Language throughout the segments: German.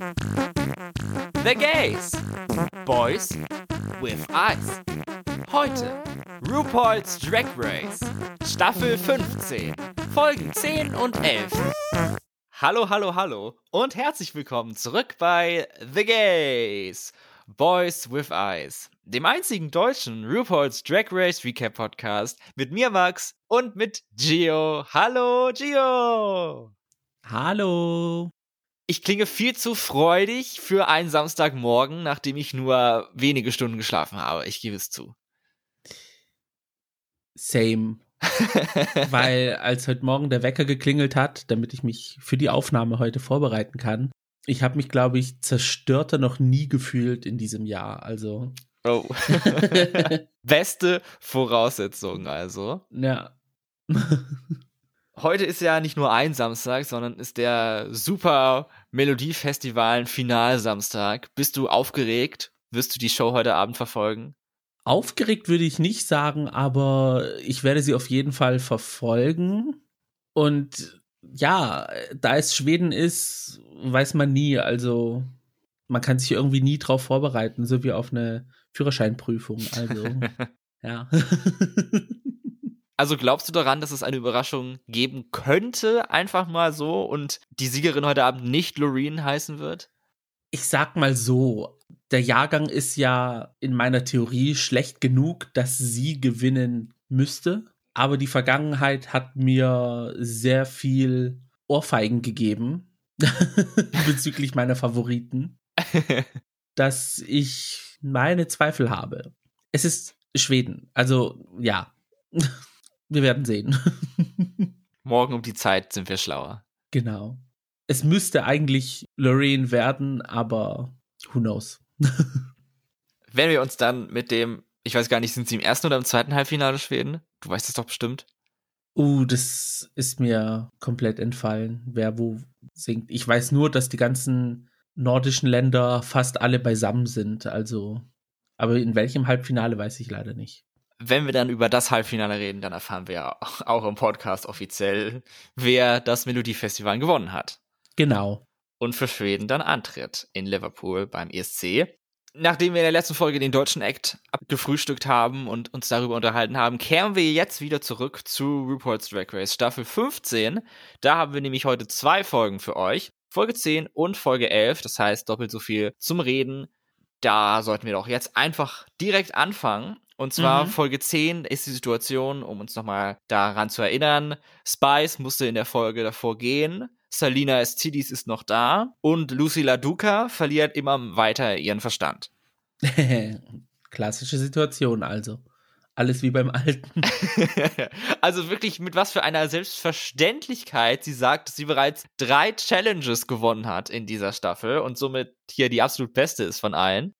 The Gays. Boys with Eyes. Heute RuPaul's Drag Race. Staffel 15. Folgen 10 und 11. Hallo, hallo, hallo und herzlich willkommen zurück bei The Gays. Boys with Eyes, dem einzigen deutschen RuPaul's Drag Race Recap Podcast mit mir Max und mit Gio. Hallo Gio. Hallo. Ich klinge viel zu freudig für einen Samstagmorgen, nachdem ich nur wenige Stunden geschlafen habe. Ich gebe es zu. Same. Weil als heute Morgen der Wecker geklingelt hat, damit ich mich für die Aufnahme heute vorbereiten kann, ich habe mich, glaube ich, zerstörter noch nie gefühlt in diesem Jahr. Also. Oh. Beste Voraussetzung, also. Ja. Heute ist ja nicht nur ein Samstag, sondern ist der Super Melodiefestival Finalsamstag. Bist du aufgeregt? Wirst du die Show heute Abend verfolgen? Aufgeregt würde ich nicht sagen, aber ich werde sie auf jeden Fall verfolgen. Und ja, da es Schweden ist, weiß man nie. Also man kann sich irgendwie nie drauf vorbereiten, so wie auf eine Führerscheinprüfung. Also ja. Also glaubst du daran, dass es eine Überraschung geben könnte, einfach mal so, und die Siegerin heute Abend nicht Loreen heißen wird? Ich sag mal so, der Jahrgang ist ja in meiner Theorie schlecht genug, dass sie gewinnen müsste. Aber die Vergangenheit hat mir sehr viel Ohrfeigen gegeben bezüglich meiner Favoriten, dass ich meine Zweifel habe. Es ist Schweden. Also ja, wir werden sehen. Morgen um die Zeit sind wir schlauer. Genau. Es müsste eigentlich Lorraine werden, aber who knows. Wenn wir uns dann mit dem, ich weiß gar nicht, sind sie im ersten oder im zweiten Halbfinale Schweden? Du weißt es doch bestimmt. Uh, das ist mir komplett entfallen, wer wo singt. Ich weiß nur, dass die ganzen nordischen Länder fast alle beisammen sind, also. Aber in welchem Halbfinale weiß ich leider nicht. Wenn wir dann über das Halbfinale reden, dann erfahren wir ja auch im Podcast offiziell, wer das Melodiefestival gewonnen hat. Genau. Und für Schweden dann antritt in Liverpool beim ESC. Nachdem wir in der letzten Folge den deutschen Act abgefrühstückt haben und uns darüber unterhalten haben, kehren wir jetzt wieder zurück zu RuPaul's Drag Race Staffel 15. Da haben wir nämlich heute zwei Folgen für euch. Folge 10 und Folge 11, das heißt doppelt so viel zum Reden. Da sollten wir doch jetzt einfach direkt anfangen. Und zwar mhm. Folge 10 ist die Situation, um uns nochmal daran zu erinnern. Spice musste in der Folge davor gehen. Salina Estidis ist noch da und Lucy LaDuca verliert immer weiter ihren Verstand. Klassische Situation also. Alles wie beim Alten. also wirklich mit was für einer Selbstverständlichkeit sie sagt, dass sie bereits drei Challenges gewonnen hat in dieser Staffel und somit hier die absolut beste ist von allen.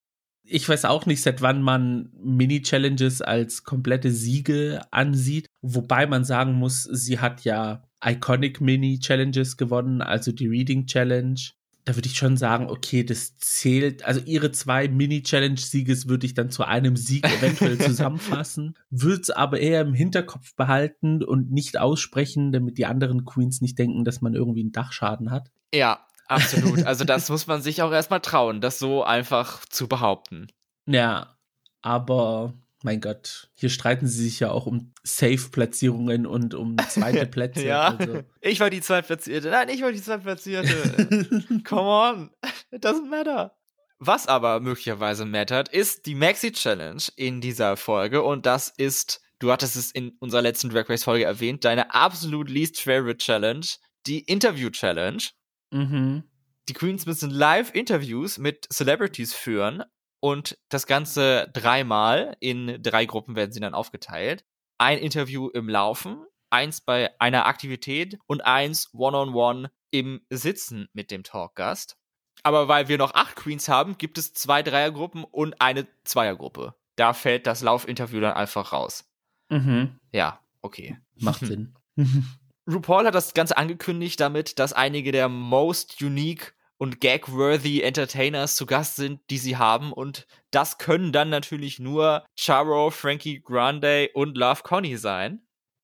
Ich weiß auch nicht, seit wann man Mini-Challenges als komplette Siege ansieht. Wobei man sagen muss, sie hat ja Iconic Mini Challenges gewonnen, also die Reading Challenge. Da würde ich schon sagen, okay, das zählt. Also ihre zwei Mini Challenge Sieges würde ich dann zu einem Sieg eventuell zusammenfassen, würde es aber eher im Hinterkopf behalten und nicht aussprechen, damit die anderen Queens nicht denken, dass man irgendwie einen Dachschaden hat. Ja, absolut. Also das muss man sich auch erstmal trauen, das so einfach zu behaupten. Ja, aber mein Gott, hier streiten sie sich ja auch um Safe-Platzierungen und um zweite Plätze. ja, also. ich war die Zweitplatzierte. Nein, ich war die Zweitplatzierte. Come on, it doesn't matter. Was aber möglicherweise mattert, ist die Maxi Challenge in dieser Folge und das ist, du hattest es in unserer letzten Drag Race Folge erwähnt, deine absolut least favorite Challenge, die Interview Challenge. Mhm. Die Queens müssen Live-Interviews mit Celebrities führen und das Ganze dreimal in drei Gruppen werden sie dann aufgeteilt. Ein Interview im Laufen, eins bei einer Aktivität und eins one-on-one -on -one im Sitzen mit dem Talkgast. Aber weil wir noch acht Queens haben, gibt es zwei Dreiergruppen und eine Zweiergruppe. Da fällt das Laufinterview dann einfach raus. Mhm. Ja, okay. Macht Sinn. RuPaul hat das Ganze angekündigt damit, dass einige der most unique und gag-worthy Entertainers zu Gast sind, die sie haben. Und das können dann natürlich nur Charo, Frankie Grande und Love Connie sein.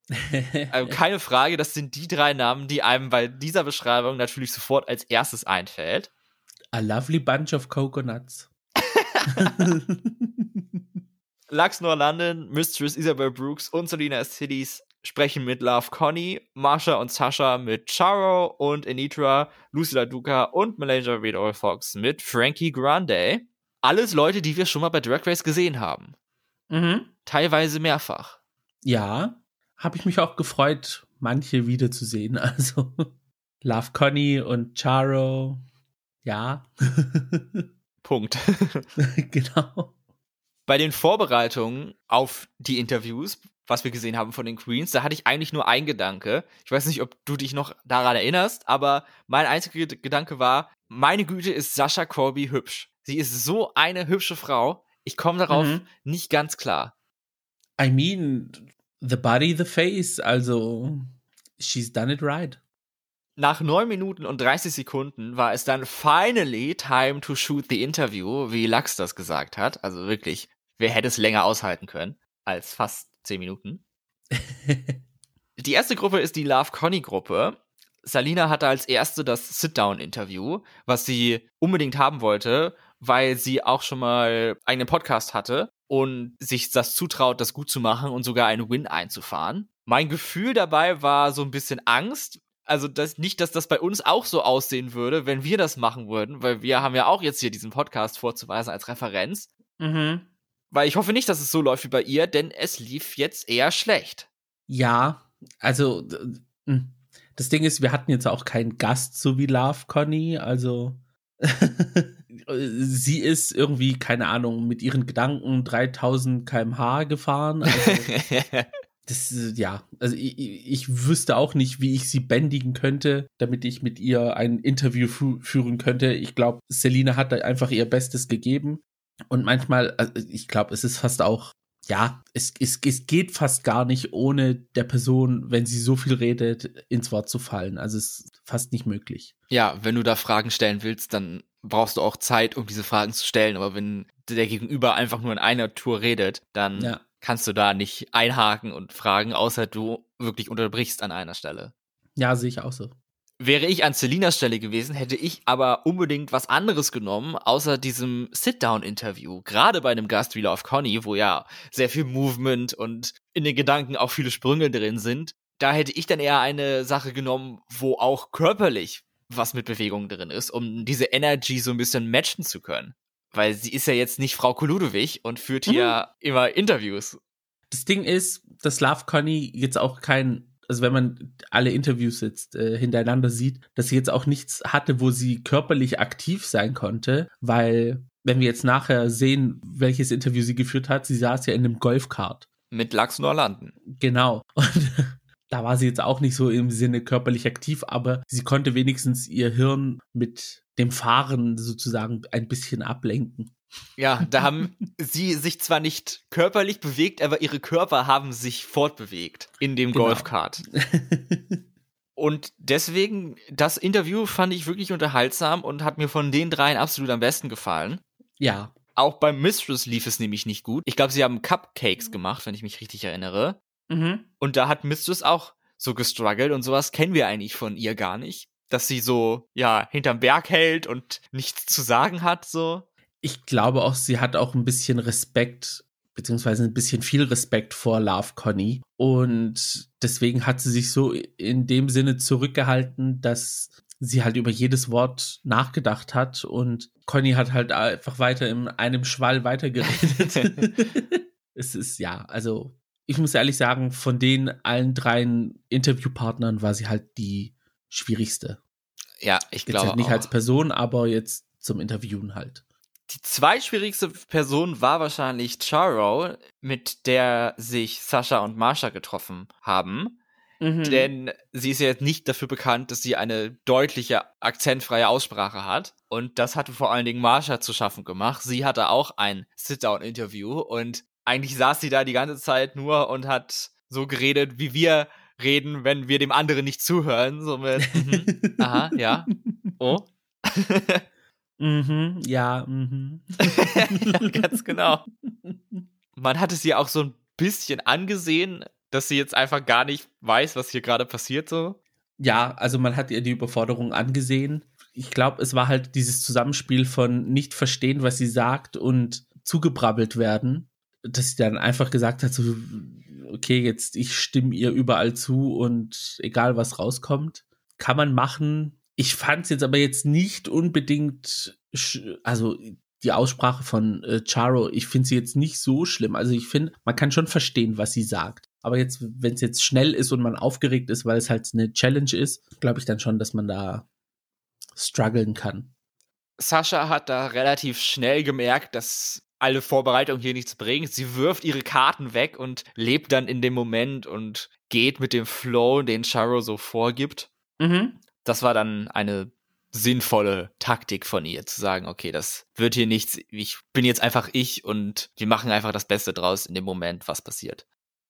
also keine Frage, das sind die drei Namen, die einem bei dieser Beschreibung natürlich sofort als erstes einfällt. A lovely bunch of coconuts. Lux Noir London, Mistress Isabel Brooks und Selena Cities sprechen mit Love Connie, Marsha und Sasha mit Charo und Anitra, Lucilla Duca und Malaysia Reed Fox mit Frankie Grande. Alles Leute, die wir schon mal bei Drag Race gesehen haben. Mhm. Teilweise mehrfach. Ja, habe ich mich auch gefreut, manche wiederzusehen. Also Love Connie und Charo. Ja. Punkt. genau. Bei den Vorbereitungen auf die Interviews, was wir gesehen haben von den Queens, da hatte ich eigentlich nur ein Gedanke. Ich weiß nicht, ob du dich noch daran erinnerst, aber mein einziger Gedanke war, meine Güte ist Sascha Corby hübsch. Sie ist so eine hübsche Frau. Ich komme darauf mhm. nicht ganz klar. I mean, the body, the face, also she's done it right. Nach 9 Minuten und 30 Sekunden war es dann finally time to shoot the interview, wie Lux das gesagt hat. Also wirklich, wer hätte es länger aushalten können als fast 10 Minuten. die erste Gruppe ist die Love Conny Gruppe. Salina hatte als erste das Sit-Down-Interview, was sie unbedingt haben wollte, weil sie auch schon mal einen Podcast hatte und sich das zutraut, das gut zu machen und sogar einen Win einzufahren. Mein Gefühl dabei war so ein bisschen Angst. Also das, nicht, dass das bei uns auch so aussehen würde, wenn wir das machen würden, weil wir haben ja auch jetzt hier diesen Podcast vorzuweisen als Referenz. Mhm. Weil ich hoffe nicht, dass es so läuft wie bei ihr, denn es lief jetzt eher schlecht. Ja, also hm. das Ding ist, wir hatten jetzt auch keinen Gast so wie Love Conny, also sie ist irgendwie, keine Ahnung, mit ihren Gedanken 3000 kmh gefahren. Also, das, ja, also ich, ich wüsste auch nicht, wie ich sie bändigen könnte, damit ich mit ihr ein Interview fü führen könnte. Ich glaube, Selina hat da einfach ihr Bestes gegeben. Und manchmal, also ich glaube, es ist fast auch, ja, es, es, es geht fast gar nicht, ohne der Person, wenn sie so viel redet, ins Wort zu fallen. Also es ist fast nicht möglich. Ja, wenn du da Fragen stellen willst, dann brauchst du auch Zeit, um diese Fragen zu stellen. Aber wenn der Gegenüber einfach nur in einer Tour redet, dann ja. kannst du da nicht einhaken und fragen, außer du wirklich unterbrichst an einer Stelle. Ja, sehe ich auch so. Wäre ich an Selinas Stelle gewesen, hätte ich aber unbedingt was anderes genommen, außer diesem Sit-Down-Interview. Gerade bei einem Gast wie Love Conny, wo ja sehr viel Movement und in den Gedanken auch viele Sprünge drin sind. Da hätte ich dann eher eine Sache genommen, wo auch körperlich was mit Bewegung drin ist, um diese Energy so ein bisschen matchen zu können. Weil sie ist ja jetzt nicht Frau Koludowig und führt hier mhm. immer Interviews. Das Ding ist, dass Love Conny jetzt auch kein also wenn man alle Interviews jetzt äh, hintereinander sieht, dass sie jetzt auch nichts hatte, wo sie körperlich aktiv sein konnte, weil wenn wir jetzt nachher sehen, welches Interview sie geführt hat, sie saß ja in einem Golfkart. Mit Lachs Norlanden. Genau. Und da war sie jetzt auch nicht so im Sinne körperlich aktiv, aber sie konnte wenigstens ihr Hirn mit dem Fahren sozusagen ein bisschen ablenken. Ja, da haben sie sich zwar nicht körperlich bewegt, aber ihre Körper haben sich fortbewegt in dem genau. Golfkart. und deswegen, das Interview fand ich wirklich unterhaltsam und hat mir von den dreien absolut am besten gefallen. Ja. Auch beim Mistress lief es nämlich nicht gut. Ich glaube, sie haben Cupcakes gemacht, wenn ich mich richtig erinnere. Mhm. Und da hat Mistress auch so gestruggelt und sowas kennen wir eigentlich von ihr gar nicht. Dass sie so, ja, hinterm Berg hält und nichts zu sagen hat, so ich glaube auch, sie hat auch ein bisschen Respekt, beziehungsweise ein bisschen viel Respekt vor Love Conny. Und deswegen hat sie sich so in dem Sinne zurückgehalten, dass sie halt über jedes Wort nachgedacht hat und Conny hat halt einfach weiter in einem Schwall weitergeredet. es ist ja, also ich muss ehrlich sagen, von den allen dreien Interviewpartnern war sie halt die schwierigste. Ja, ich glaube. Halt nicht auch. als Person, aber jetzt zum Interviewen halt. Die zweitschwierigste Person war wahrscheinlich Charo, mit der sich Sascha und Marsha getroffen haben. Mhm. Denn sie ist ja jetzt nicht dafür bekannt, dass sie eine deutliche akzentfreie Aussprache hat. Und das hatte vor allen Dingen Marsha zu schaffen gemacht. Sie hatte auch ein Sit-Down-Interview und eigentlich saß sie da die ganze Zeit nur und hat so geredet, wie wir reden, wenn wir dem anderen nicht zuhören. So mit, mhm, aha, ja, oh. Mhm, ja, mhm. Ganz genau. Man hat es ihr auch so ein bisschen angesehen, dass sie jetzt einfach gar nicht weiß, was hier gerade passiert so. Ja, also man hat ihr die Überforderung angesehen. ich glaube, es war halt dieses Zusammenspiel von nicht verstehen, was sie sagt und zugebrabbelt werden, dass sie dann einfach gesagt hat, so, okay, jetzt ich stimme ihr überall zu und egal was rauskommt, kann man machen. Ich fand es jetzt aber jetzt nicht unbedingt, also die Aussprache von äh, Charo, ich finde sie jetzt nicht so schlimm. Also ich finde, man kann schon verstehen, was sie sagt. Aber jetzt, wenn es jetzt schnell ist und man aufgeregt ist, weil es halt eine Challenge ist, glaube ich dann schon, dass man da strugglen kann. Sascha hat da relativ schnell gemerkt, dass alle Vorbereitungen hier nichts bringen. Sie wirft ihre Karten weg und lebt dann in dem Moment und geht mit dem Flow, den Charo so vorgibt. Mhm. Das war dann eine sinnvolle Taktik von ihr, zu sagen, okay, das wird hier nichts, ich bin jetzt einfach ich und wir machen einfach das Beste draus in dem Moment, was passiert.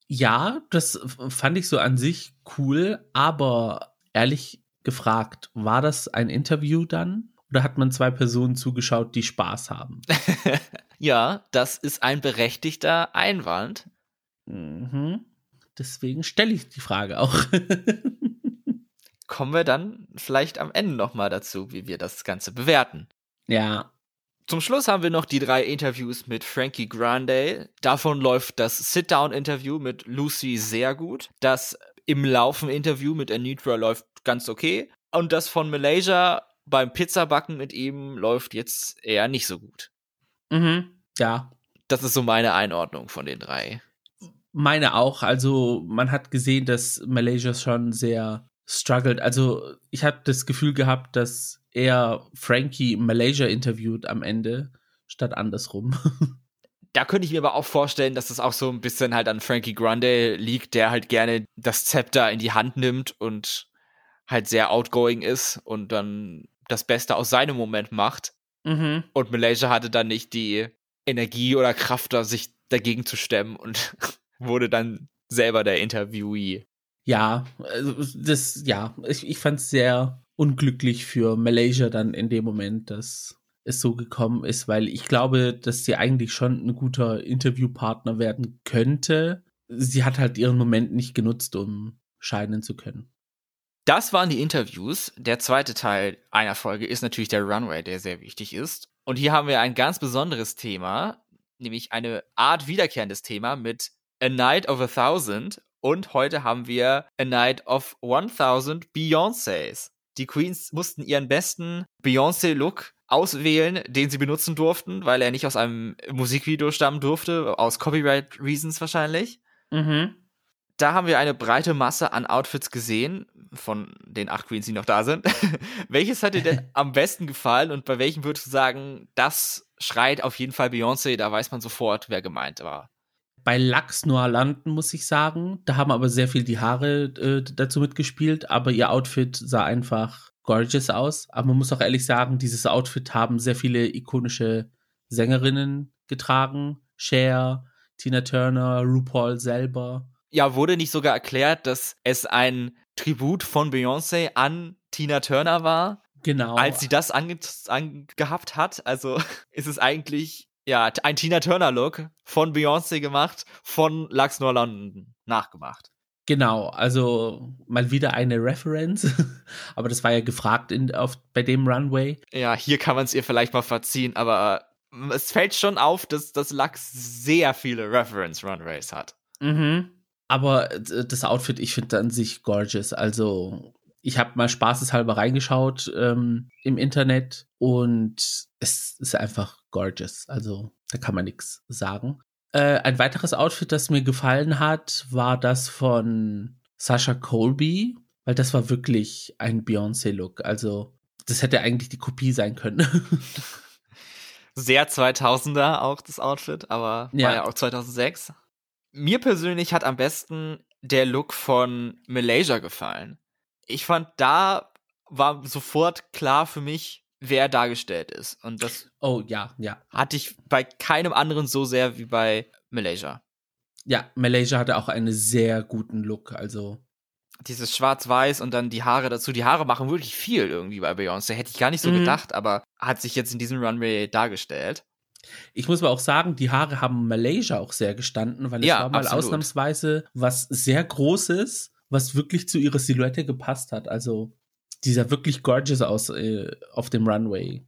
Ja, das fand ich so an sich cool, aber ehrlich gefragt, war das ein Interview dann? Oder hat man zwei Personen zugeschaut, die Spaß haben? ja, das ist ein berechtigter Einwand. Mhm. Deswegen stelle ich die Frage auch. kommen wir dann vielleicht am Ende nochmal dazu, wie wir das Ganze bewerten. Ja. Zum Schluss haben wir noch die drei Interviews mit Frankie Grande. Davon läuft das Sit-Down-Interview mit Lucy sehr gut. Das im Laufen-Interview mit Anitra läuft ganz okay. Und das von Malaysia beim Pizzabacken mit ihm läuft jetzt eher nicht so gut. Mhm. Ja. Das ist so meine Einordnung von den drei. Meine auch. Also man hat gesehen, dass Malaysia schon sehr struggled. Also ich habe das Gefühl gehabt, dass er Frankie Malaysia interviewt am Ende, statt andersrum. Da könnte ich mir aber auch vorstellen, dass das auch so ein bisschen halt an Frankie Grande liegt, der halt gerne das Zepter in die Hand nimmt und halt sehr outgoing ist und dann das Beste aus seinem Moment macht. Mhm. Und Malaysia hatte dann nicht die Energie oder Kraft, da sich dagegen zu stemmen und wurde dann selber der Interviewee ja, also das, ja, ich, ich fand es sehr unglücklich für Malaysia dann in dem Moment, dass es so gekommen ist, weil ich glaube, dass sie eigentlich schon ein guter Interviewpartner werden könnte. Sie hat halt ihren Moment nicht genutzt, um scheinen zu können. Das waren die Interviews. Der zweite Teil einer Folge ist natürlich der Runway, der sehr wichtig ist. Und hier haben wir ein ganz besonderes Thema, nämlich eine Art wiederkehrendes Thema mit A Night of a Thousand und heute haben wir A Night of 1000 Beyoncés. Die Queens mussten ihren besten Beyoncé-Look auswählen, den sie benutzen durften, weil er nicht aus einem Musikvideo stammen durfte, aus Copyright Reasons wahrscheinlich. Mhm. Da haben wir eine breite Masse an Outfits gesehen, von den acht Queens, die noch da sind. Welches hat dir denn am besten gefallen und bei welchem würdest du sagen, das schreit auf jeden Fall Beyoncé, da weiß man sofort, wer gemeint war? Bei Lachs Noir landen, muss ich sagen. Da haben aber sehr viel die Haare äh, dazu mitgespielt, aber ihr Outfit sah einfach gorgeous aus. Aber man muss auch ehrlich sagen, dieses Outfit haben sehr viele ikonische Sängerinnen getragen. Cher, Tina Turner, RuPaul selber. Ja, wurde nicht sogar erklärt, dass es ein Tribut von Beyoncé an Tina Turner war? Genau. Als sie das angehabt hat. Also ist es eigentlich ja, ein Tina Turner-Look von Beyoncé gemacht, von Lux London nachgemacht. Genau, also mal wieder eine Reference, aber das war ja gefragt in, auf, bei dem Runway. Ja, hier kann man es ihr vielleicht mal verziehen, aber es fällt schon auf, dass das Lux sehr viele Reference-Runways hat. Mhm. Aber das Outfit, ich finde an sich gorgeous. Also ich habe mal spaßeshalber reingeschaut ähm, im Internet und es ist einfach gorgeous. Also da kann man nichts sagen. Äh, ein weiteres Outfit, das mir gefallen hat, war das von Sasha Colby, weil das war wirklich ein Beyoncé-Look. Also das hätte eigentlich die Kopie sein können. Sehr 2000er auch das Outfit, aber ja. war ja auch 2006. Mir persönlich hat am besten der Look von Malaysia gefallen ich fand, da war sofort klar für mich, wer dargestellt ist. Und das oh, ja, ja. hatte ich bei keinem anderen so sehr wie bei Malaysia. Ja, Malaysia hatte auch einen sehr guten Look, also. Dieses Schwarz-Weiß und dann die Haare dazu. Die Haare machen wirklich viel irgendwie bei Beyoncé. Hätte ich gar nicht so mhm. gedacht, aber hat sich jetzt in diesem Runway dargestellt. Ich muss aber auch sagen, die Haare haben Malaysia auch sehr gestanden, weil es ja, war mal absolut. ausnahmsweise was sehr Großes was wirklich zu ihrer Silhouette gepasst hat. Also Die sah wirklich gorgeous aus äh, auf dem Runway.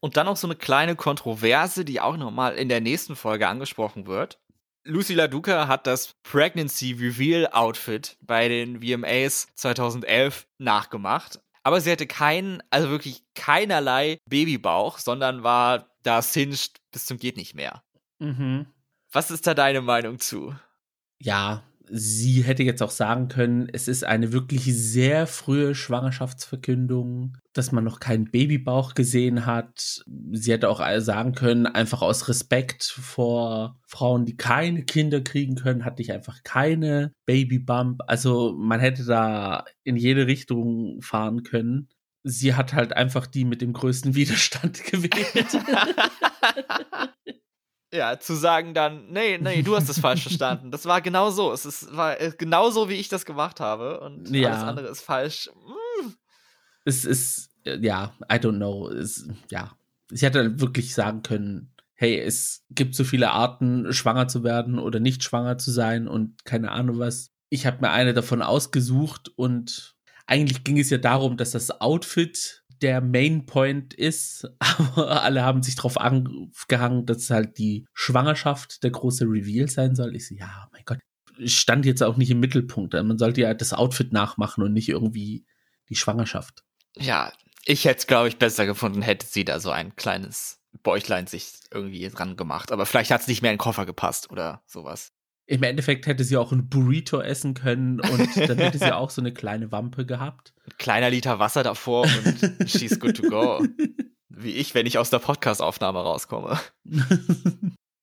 Und dann noch so eine kleine Kontroverse, die auch nochmal in der nächsten Folge angesprochen wird. Lucy LaDuca hat das Pregnancy Reveal Outfit bei den VMAs 2011 nachgemacht. Aber sie hatte keinen, also wirklich keinerlei Babybauch, sondern war da singed bis zum geht nicht mehr. Mhm. Was ist da deine Meinung zu? Ja, sie hätte jetzt auch sagen können, es ist eine wirklich sehr frühe Schwangerschaftsverkündung, dass man noch keinen Babybauch gesehen hat. Sie hätte auch sagen können, einfach aus Respekt vor Frauen, die keine Kinder kriegen können, hatte ich einfach keine Babybump. Also man hätte da in jede Richtung fahren können. Sie hat halt einfach die mit dem größten Widerstand gewählt. Ja, zu sagen dann, nee, nee, du hast es falsch verstanden. Das war genau so. Es ist, war äh, genau so, wie ich das gemacht habe. Und ja. alles andere ist falsch. Mm. Es ist, äh, ja, I don't know. Es, ja, ich hätte wirklich sagen können, hey, es gibt so viele Arten, schwanger zu werden oder nicht schwanger zu sein und keine Ahnung was. Ich habe mir eine davon ausgesucht und eigentlich ging es ja darum, dass das Outfit der Main Point ist, aber alle haben sich drauf angehangen, dass halt die Schwangerschaft der große Reveal sein soll. Ich so, ja, mein Gott, stand jetzt auch nicht im Mittelpunkt. Man sollte ja das Outfit nachmachen und nicht irgendwie die Schwangerschaft. Ja, ich hätte es, glaube ich, besser gefunden, hätte sie da so ein kleines Bäuchlein sich irgendwie dran gemacht. Aber vielleicht hat es nicht mehr in den Koffer gepasst oder sowas. Im Endeffekt hätte sie auch ein Burrito essen können und dann hätte sie auch so eine kleine Wampe gehabt. Ein kleiner Liter Wasser davor und she's good to go. Wie ich, wenn ich aus der Podcast-Aufnahme rauskomme.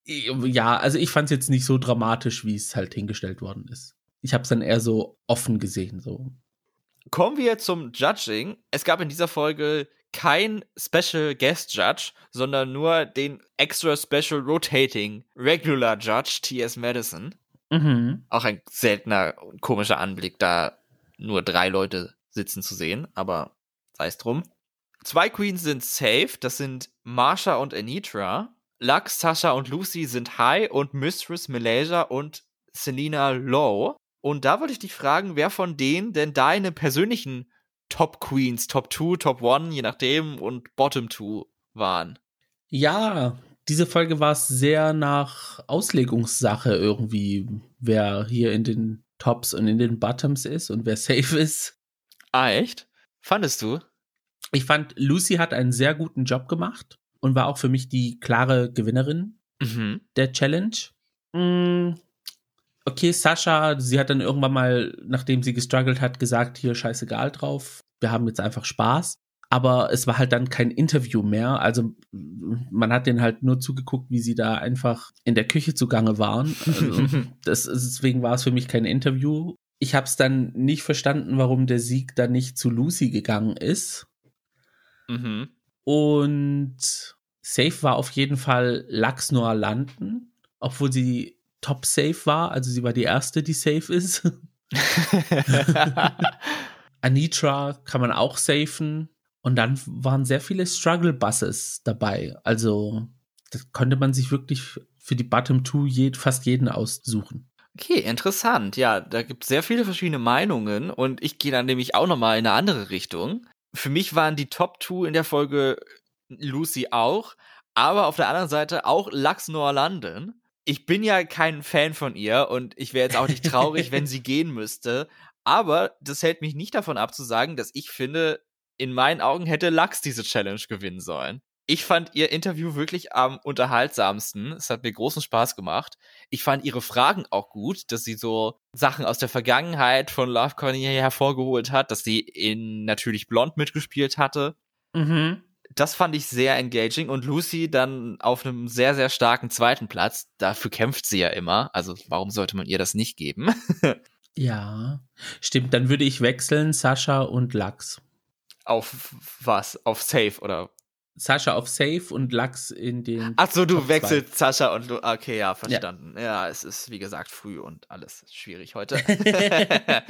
ja, also ich fand es jetzt nicht so dramatisch, wie es halt hingestellt worden ist. Ich habe es dann eher so offen gesehen, so. Kommen wir zum Judging. Es gab in dieser Folge kein Special Guest Judge, sondern nur den Extra Special Rotating Regular Judge T.S. Madison. Mhm. Auch ein seltener, komischer Anblick, da nur drei Leute sitzen zu sehen, aber sei es drum. Zwei Queens sind safe, das sind Marsha und Anitra. Lux, Sasha und Lucy sind high und Mistress Malaysia und Selena low. Und da wollte ich dich fragen, wer von denen denn deine persönlichen Top Queens, Top 2, Top 1, je nachdem, und Bottom 2 waren. Ja, diese Folge war es sehr nach Auslegungssache irgendwie, wer hier in den Tops und in den Bottoms ist und wer safe ist. Ah, echt? Fandest du? Ich fand, Lucy hat einen sehr guten Job gemacht und war auch für mich die klare Gewinnerin mhm. der Challenge. Mm, okay, Sascha, sie hat dann irgendwann mal, nachdem sie gestruggelt hat, gesagt, hier scheißegal drauf, wir haben jetzt einfach Spaß. Aber es war halt dann kein Interview mehr. Also man hat denen halt nur zugeguckt, wie sie da einfach in der Küche zugange waren. Also, das, deswegen war es für mich kein Interview. Ich habe es dann nicht verstanden, warum der Sieg dann nicht zu Lucy gegangen ist. Mhm. Und Safe war auf jeden Fall Lux Noir landen, obwohl sie top safe war. Also sie war die erste, die safe ist. Anitra kann man auch safen. Und dann waren sehr viele Struggle-Buses dabei. Also, das konnte man sich wirklich für die Bottom Two je, fast jeden aussuchen. Okay, interessant. Ja, da gibt es sehr viele verschiedene Meinungen und ich gehe dann nämlich auch nochmal in eine andere Richtung. Für mich waren die Top Two in der Folge Lucy auch, aber auf der anderen Seite auch Lux Noir London. Ich bin ja kein Fan von ihr und ich wäre jetzt auch nicht traurig, wenn sie gehen müsste. Aber das hält mich nicht davon ab zu sagen, dass ich finde, in meinen Augen hätte Lux diese Challenge gewinnen sollen. Ich fand ihr Interview wirklich am unterhaltsamsten. Es hat mir großen Spaß gemacht. Ich fand ihre Fragen auch gut, dass sie so Sachen aus der Vergangenheit von Love Conny hervorgeholt hat, dass sie in natürlich blond mitgespielt hatte. Mhm. Das fand ich sehr engaging und Lucy dann auf einem sehr, sehr starken zweiten Platz. Dafür kämpft sie ja immer. Also warum sollte man ihr das nicht geben? Ja, stimmt. Dann würde ich wechseln Sascha und Lachs. Auf was? Auf Safe oder? Sascha auf Safe und Lachs in den. Ach so, du wechselst Sascha und. Okay, ja, verstanden. Ja. ja, es ist wie gesagt früh und alles schwierig heute.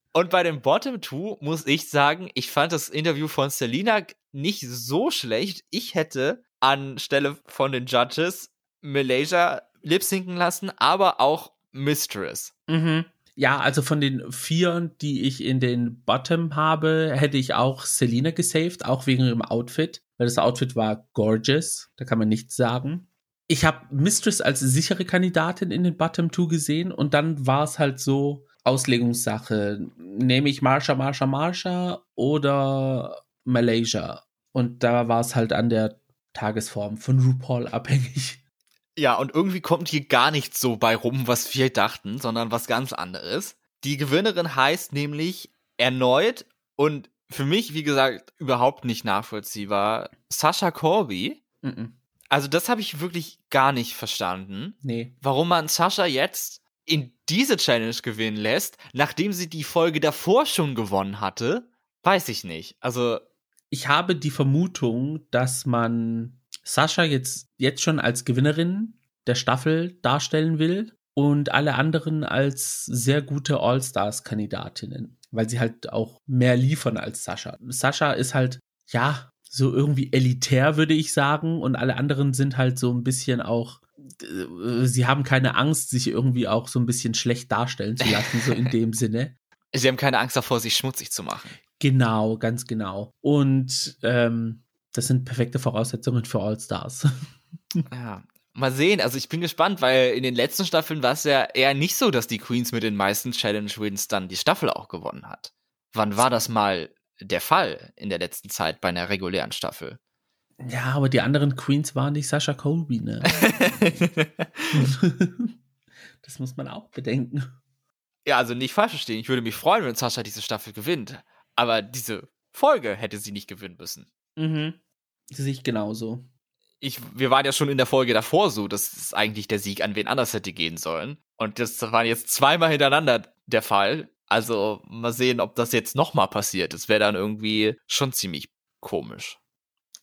und bei dem Bottom Two muss ich sagen, ich fand das Interview von Selina nicht so schlecht. Ich hätte anstelle von den Judges Malaysia lip lassen, aber auch Mistress. Mhm. Ja, also von den vier, die ich in den Bottom habe, hätte ich auch Selina gesaved, auch wegen ihrem Outfit, weil das Outfit war gorgeous, da kann man nichts sagen. Ich habe Mistress als sichere Kandidatin in den Bottom 2 gesehen und dann war es halt so Auslegungssache. Nehme ich Marsha, Marsha, Marsha oder Malaysia? Und da war es halt an der Tagesform von RuPaul abhängig. Ja, und irgendwie kommt hier gar nichts so bei rum, was wir dachten, sondern was ganz anderes. Die Gewinnerin heißt nämlich erneut und für mich, wie gesagt, überhaupt nicht nachvollziehbar, Sascha Corby. Mm -mm. Also das habe ich wirklich gar nicht verstanden. Nee. Warum man Sascha jetzt in diese Challenge gewinnen lässt, nachdem sie die Folge davor schon gewonnen hatte, weiß ich nicht. Also ich habe die Vermutung, dass man Sascha jetzt, jetzt schon als Gewinnerin der Staffel darstellen will und alle anderen als sehr gute All-Stars-Kandidatinnen, weil sie halt auch mehr liefern als Sascha. Sascha ist halt, ja, so irgendwie elitär, würde ich sagen, und alle anderen sind halt so ein bisschen auch, äh, sie haben keine Angst, sich irgendwie auch so ein bisschen schlecht darstellen zu lassen, so in dem Sinne. Sie haben keine Angst davor, sich schmutzig zu machen. Genau, ganz genau. Und ähm, das sind perfekte Voraussetzungen für All-Stars. Ja, mal sehen. Also ich bin gespannt, weil in den letzten Staffeln war es ja eher nicht so, dass die Queens mit den meisten Challenge-Wins dann die Staffel auch gewonnen hat. Wann war das mal der Fall in der letzten Zeit bei einer regulären Staffel? Ja, aber die anderen Queens waren nicht Sascha Colby, ne? das muss man auch bedenken. Ja, also nicht falsch verstehen. Ich würde mich freuen, wenn Sascha diese Staffel gewinnt. Aber diese Folge hätte sie nicht gewinnen müssen. Mhm. Sehe ich genauso. Ich, wir waren ja schon in der Folge davor so, dass es eigentlich der Sieg an wen anders hätte gehen sollen. Und das war jetzt zweimal hintereinander der Fall. Also mal sehen, ob das jetzt nochmal passiert. Das wäre dann irgendwie schon ziemlich komisch.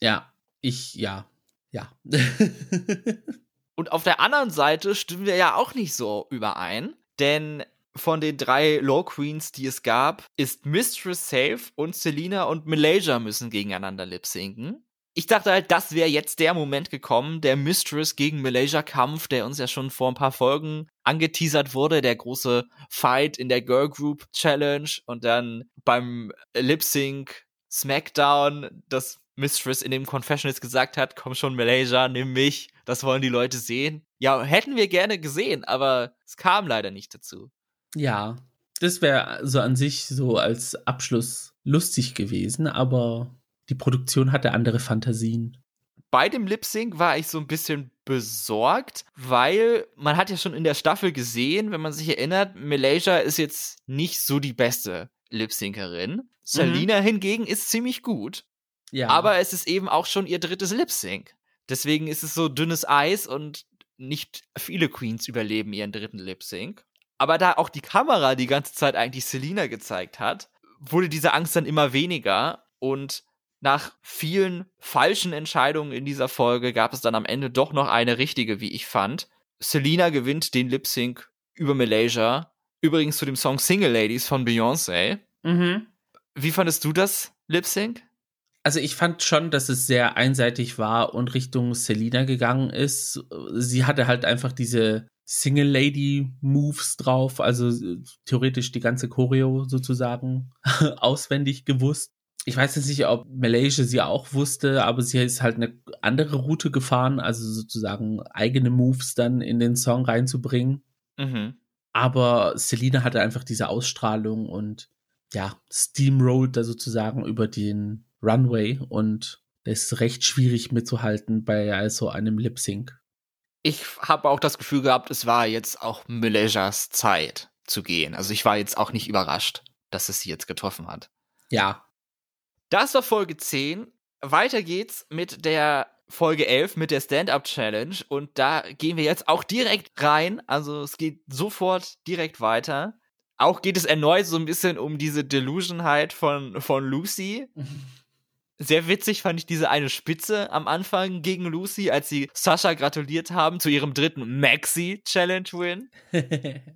Ja, ich, ja, ja. Und auf der anderen Seite stimmen wir ja auch nicht so überein, denn von den drei Low Queens, die es gab, ist Mistress safe und Selina und Malaysia müssen gegeneinander lip-sinken. Ich dachte halt, das wäre jetzt der Moment gekommen, der Mistress gegen Malaysia Kampf, der uns ja schon vor ein paar Folgen angeteasert wurde, der große Fight in der Girl Group Challenge und dann beim Lip Sync Smackdown, das Mistress in dem Confessionals gesagt hat, komm schon Malaysia, nimm mich, das wollen die Leute sehen. Ja, hätten wir gerne gesehen, aber es kam leider nicht dazu. Ja, das wäre so an sich so als Abschluss lustig gewesen, aber die Produktion hatte andere Fantasien. Bei dem Lip Sync war ich so ein bisschen besorgt, weil man hat ja schon in der Staffel gesehen, wenn man sich erinnert, Malaysia ist jetzt nicht so die beste Lip Syncerin. Salina mhm. hingegen ist ziemlich gut. Ja. Aber es ist eben auch schon ihr drittes Lip Sync. Deswegen ist es so dünnes Eis und nicht viele Queens überleben ihren dritten Lip Sync. Aber da auch die Kamera die ganze Zeit eigentlich Selina gezeigt hat, wurde diese Angst dann immer weniger und nach vielen falschen Entscheidungen in dieser Folge gab es dann am Ende doch noch eine richtige, wie ich fand. Selina gewinnt den Lip Sync über Malaysia. Übrigens zu dem Song Single Ladies von Beyoncé. Mhm. Wie fandest du das Lip Sync? Also ich fand schon, dass es sehr einseitig war und Richtung Selina gegangen ist. Sie hatte halt einfach diese Single Lady Moves drauf, also äh, theoretisch die ganze Choreo sozusagen auswendig gewusst. Ich weiß jetzt nicht, ob Malaysia sie auch wusste, aber sie ist halt eine andere Route gefahren, also sozusagen eigene Moves dann in den Song reinzubringen. Mhm. Aber Selina hatte einfach diese Ausstrahlung und ja, steamrollt da sozusagen über den Runway und es ist recht schwierig mitzuhalten bei also einem Lip Sync ich habe auch das Gefühl gehabt, es war jetzt auch Malaysias Zeit zu gehen. Also ich war jetzt auch nicht überrascht, dass es sie jetzt getroffen hat. Ja. Das war Folge 10. Weiter geht's mit der Folge 11 mit der Stand-Up Challenge und da gehen wir jetzt auch direkt rein. Also es geht sofort direkt weiter. Auch geht es erneut so ein bisschen um diese Delusionheit von, von Lucy. Sehr witzig fand ich diese eine Spitze am Anfang gegen Lucy, als sie Sascha gratuliert haben zu ihrem dritten Maxi-Challenge-Win.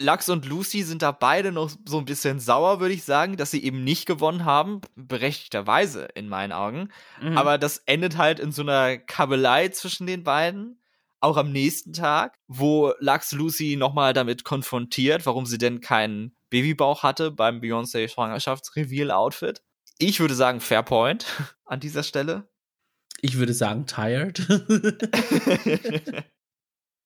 Lux und Lucy sind da beide noch so ein bisschen sauer, würde ich sagen, dass sie eben nicht gewonnen haben. Berechtigterweise in meinen Augen. Mhm. Aber das endet halt in so einer Kabelei zwischen den beiden. auch am nächsten Tag, wo Lux Lucy nochmal damit konfrontiert, warum sie denn keinen Babybauch hatte beim Beyoncé Schwangerschaftsreveal-Outfit. Ich würde sagen Fairpoint an dieser Stelle. Ich würde sagen tired.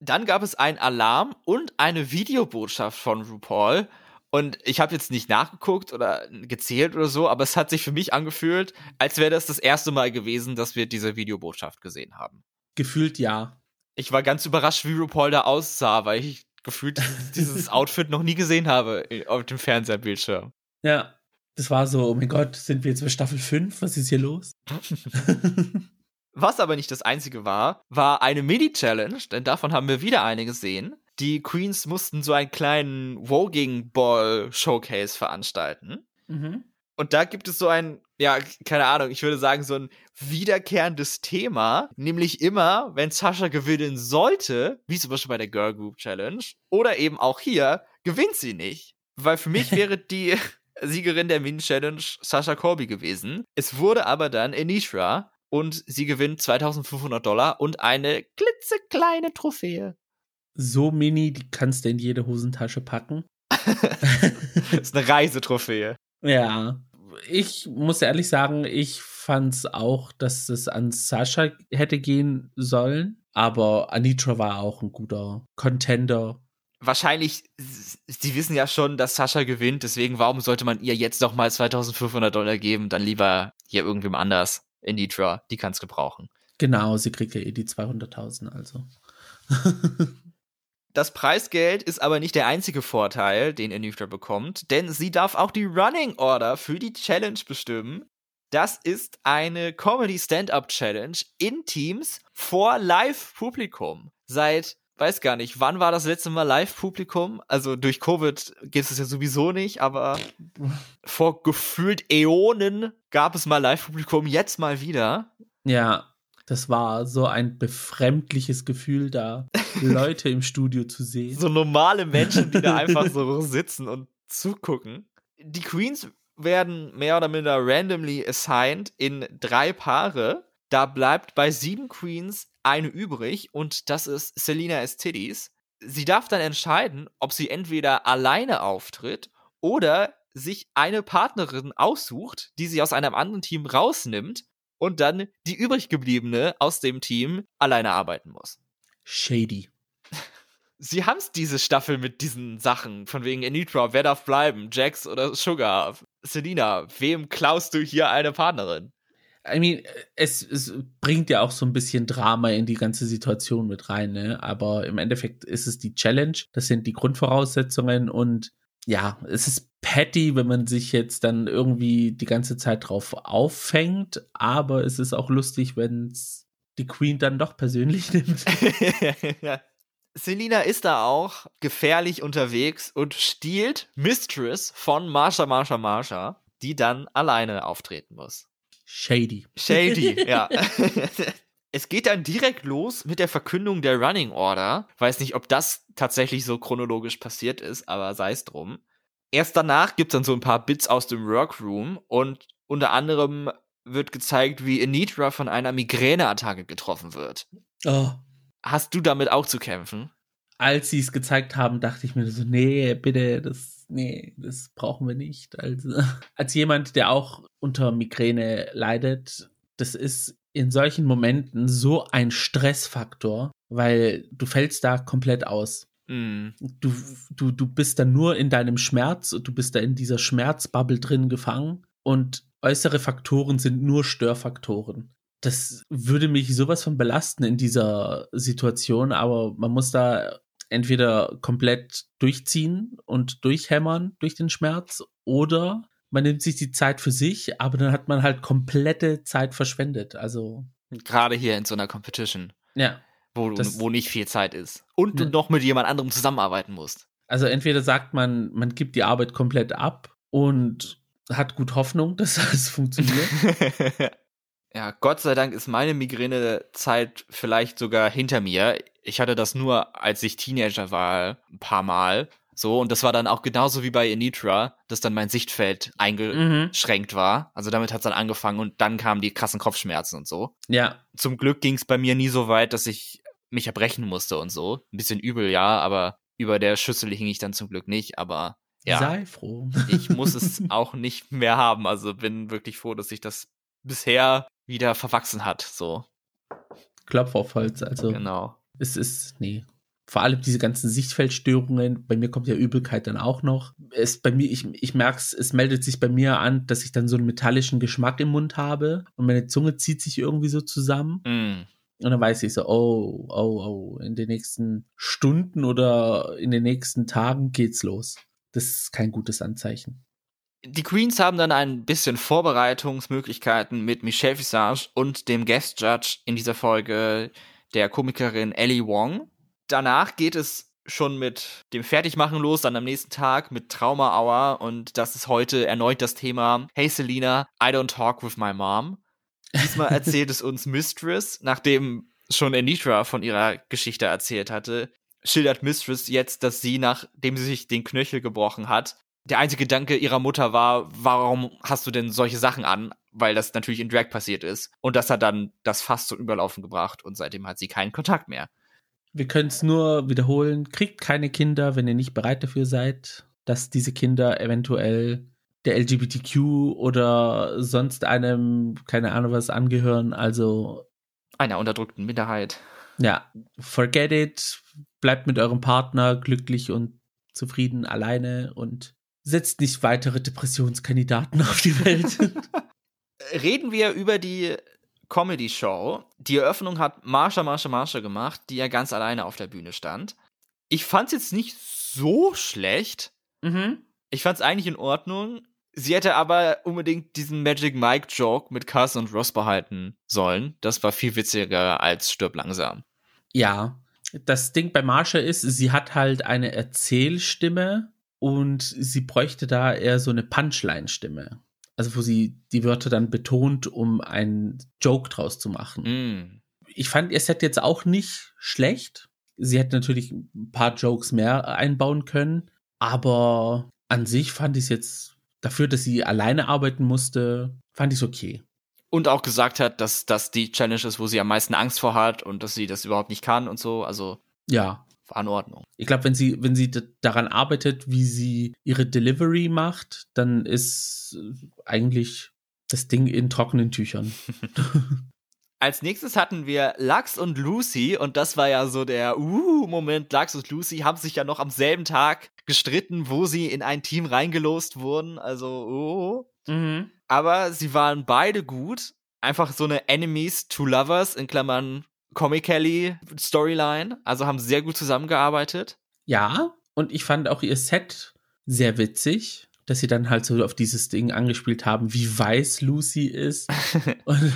Dann gab es einen Alarm und eine Videobotschaft von RuPaul. Und ich habe jetzt nicht nachgeguckt oder gezählt oder so, aber es hat sich für mich angefühlt, als wäre das das erste Mal gewesen, dass wir diese Videobotschaft gesehen haben. Gefühlt ja. Ich war ganz überrascht, wie RuPaul da aussah, weil ich gefühlt dieses Outfit noch nie gesehen habe auf dem Fernsehbildschirm. Ja, das war so, oh mein Gott, sind wir jetzt bei Staffel 5? Was ist hier los? Was aber nicht das einzige war, war eine Mini-Challenge, denn davon haben wir wieder eine gesehen. Die Queens mussten so einen kleinen Woging Ball Showcase veranstalten. Mhm. Und da gibt es so ein, ja, keine Ahnung, ich würde sagen, so ein wiederkehrendes Thema, nämlich immer, wenn Sascha gewinnen sollte, wie zum Beispiel bei der Girl Group Challenge, oder eben auch hier, gewinnt sie nicht. Weil für mich wäre die Siegerin der Mini-Challenge Sascha Corby gewesen. Es wurde aber dann Anitra, und sie gewinnt 2500 Dollar und eine klitzekleine Trophäe. So mini, die kannst du in jede Hosentasche packen. das ist eine Reisetrophäe. Ja. Ich muss ehrlich sagen, ich fand's auch, dass es an Sascha hätte gehen sollen. Aber Anitra war auch ein guter Contender. Wahrscheinlich, sie wissen ja schon, dass Sascha gewinnt, deswegen warum sollte man ihr jetzt noch mal 2500 Dollar geben? Dann lieber hier irgendwem anders. Anitra, die kannst gebrauchen. Genau, sie kriegt ja eh die 200.000, also. das Preisgeld ist aber nicht der einzige Vorteil, den Anitra bekommt, denn sie darf auch die Running Order für die Challenge bestimmen. Das ist eine Comedy Stand-Up Challenge in Teams vor Live-Publikum. Seit weiß gar nicht, wann war das letzte Mal Live-Publikum? Also durch Covid gibt es ja sowieso nicht, aber vor gefühlt Äonen gab es mal Live-Publikum, jetzt mal wieder. Ja, das war so ein befremdliches Gefühl, da Leute im Studio zu sehen. So normale Menschen, die da einfach so sitzen und zugucken. Die Queens werden mehr oder minder randomly assigned in drei Paare. Da bleibt bei sieben Queens eine übrig und das ist Selina Estidis. Sie darf dann entscheiden, ob sie entweder alleine auftritt oder sich eine Partnerin aussucht, die sie aus einem anderen Team rausnimmt und dann die übrig gebliebene aus dem Team alleine arbeiten muss. Shady. Sie haben es diese Staffel mit diesen Sachen, von wegen Anitra, wer darf bleiben, Jax oder Sugar? Selina, wem klaust du hier eine Partnerin? I mean, es, es, bringt ja auch so ein bisschen Drama in die ganze Situation mit rein, ne? Aber im Endeffekt ist es die Challenge, das sind die Grundvoraussetzungen und ja, es ist petty, wenn man sich jetzt dann irgendwie die ganze Zeit drauf auffängt, aber es ist auch lustig, wenn es die Queen dann doch persönlich nimmt. ja. Selina ist da auch gefährlich unterwegs und stiehlt Mistress von Marsha, Marsha, Marsha, die dann alleine auftreten muss. Shady. Shady, ja. es geht dann direkt los mit der Verkündung der Running Order. Weiß nicht, ob das tatsächlich so chronologisch passiert ist, aber sei es drum. Erst danach gibt es dann so ein paar Bits aus dem Workroom und unter anderem wird gezeigt, wie Anitra von einer Migräneattacke getroffen wird. Oh. Hast du damit auch zu kämpfen? Als sie es gezeigt haben, dachte ich mir so, nee, bitte, das nee, das brauchen wir nicht. Also, als jemand, der auch unter Migräne leidet, das ist in solchen Momenten so ein Stressfaktor, weil du fällst da komplett aus. Mm. Du, du, du bist da nur in deinem Schmerz, du bist da in dieser Schmerzbubble drin gefangen und äußere Faktoren sind nur Störfaktoren. Das würde mich sowas von belasten in dieser Situation, aber man muss da entweder komplett durchziehen und durchhämmern durch den Schmerz oder man nimmt sich die Zeit für sich, aber dann hat man halt komplette Zeit verschwendet. Also. Gerade hier in so einer Competition. Ja. Wo, das, wo nicht viel Zeit ist. Und ja. du noch mit jemand anderem zusammenarbeiten musst. Also entweder sagt man, man gibt die Arbeit komplett ab und hat gut Hoffnung, dass das funktioniert. ja, Gott sei Dank ist meine Migränezeit vielleicht sogar hinter mir. Ich hatte das nur, als ich Teenager war, ein paar Mal. So, und das war dann auch genauso wie bei Anitra, dass dann mein Sichtfeld eingeschränkt mhm. war. Also damit hat es dann angefangen und dann kamen die krassen Kopfschmerzen und so. Ja. Zum Glück ging es bei mir nie so weit, dass ich mich erbrechen musste und so. Ein bisschen übel, ja, aber über der Schüssel hing ich dann zum Glück nicht, aber ja. Sei froh. ich muss es auch nicht mehr haben. Also bin wirklich froh, dass sich das bisher wieder verwachsen hat. So. Klopf auf Holz, also. Genau. Es ist, nee. Vor allem diese ganzen Sichtfeldstörungen, bei mir kommt ja Übelkeit dann auch noch. Es bei mir, ich, ich merke es, es meldet sich bei mir an, dass ich dann so einen metallischen Geschmack im Mund habe und meine Zunge zieht sich irgendwie so zusammen. Mm. Und dann weiß ich so, oh, oh, oh, in den nächsten Stunden oder in den nächsten Tagen geht's los. Das ist kein gutes Anzeichen. Die Queens haben dann ein bisschen Vorbereitungsmöglichkeiten mit Michelle Visage und dem Guest Judge in dieser Folge, der Komikerin Ellie Wong. Danach geht es schon mit dem Fertigmachen los, dann am nächsten Tag mit Trauma Hour und das ist heute erneut das Thema Hey Selina, I don't talk with my mom. Diesmal erzählt es uns Mistress, nachdem schon Anitra von ihrer Geschichte erzählt hatte, schildert Mistress jetzt, dass sie, nachdem sie sich den Knöchel gebrochen hat, der einzige Gedanke ihrer Mutter war, warum hast du denn solche Sachen an? Weil das natürlich in Drag passiert ist. Und das hat dann das Fass zum Überlaufen gebracht und seitdem hat sie keinen Kontakt mehr. Wir können es nur wiederholen, kriegt keine Kinder, wenn ihr nicht bereit dafür seid, dass diese Kinder eventuell der LGBTQ oder sonst einem, keine Ahnung was, angehören. Also einer unterdrückten Minderheit. Ja, forget it, bleibt mit eurem Partner glücklich und zufrieden alleine und setzt nicht weitere Depressionskandidaten auf die Welt. Reden wir über die Comedy Show. Die Eröffnung hat Marsha, Marsha, Marsha gemacht, die ja ganz alleine auf der Bühne stand. Ich fand's jetzt nicht so schlecht. Mhm. Ich fand's eigentlich in Ordnung. Sie hätte aber unbedingt diesen Magic Mike Joke mit Carson und Ross behalten sollen. Das war viel witziger als Stirb langsam. Ja, das Ding bei Marsha ist, sie hat halt eine Erzählstimme und sie bräuchte da eher so eine Punchline-Stimme. Also wo sie die Wörter dann betont, um einen Joke draus zu machen. Mm. Ich fand ihr Set jetzt auch nicht schlecht. Sie hätte natürlich ein paar Jokes mehr einbauen können, aber an sich fand ich es jetzt dafür, dass sie alleine arbeiten musste, fand ich es okay. Und auch gesagt hat, dass das die Challenge ist, wo sie am meisten Angst vor hat und dass sie das überhaupt nicht kann und so. Also ja, war in Ordnung. Ich glaube, wenn sie, wenn sie daran arbeitet, wie sie ihre Delivery macht, dann ist eigentlich das Ding in trockenen Tüchern. Als nächstes hatten wir Lux und Lucy und das war ja so der Uh-Moment. Lux und Lucy haben sich ja noch am selben Tag gestritten, wo sie in ein Team reingelost wurden. Also, oh. Mhm. Aber sie waren beide gut. Einfach so eine Enemies to Lovers in Klammern Comically Storyline. Also haben sehr gut zusammengearbeitet. Ja, und ich fand auch ihr Set sehr witzig, dass sie dann halt so auf dieses Ding angespielt haben, wie weiß Lucy ist. und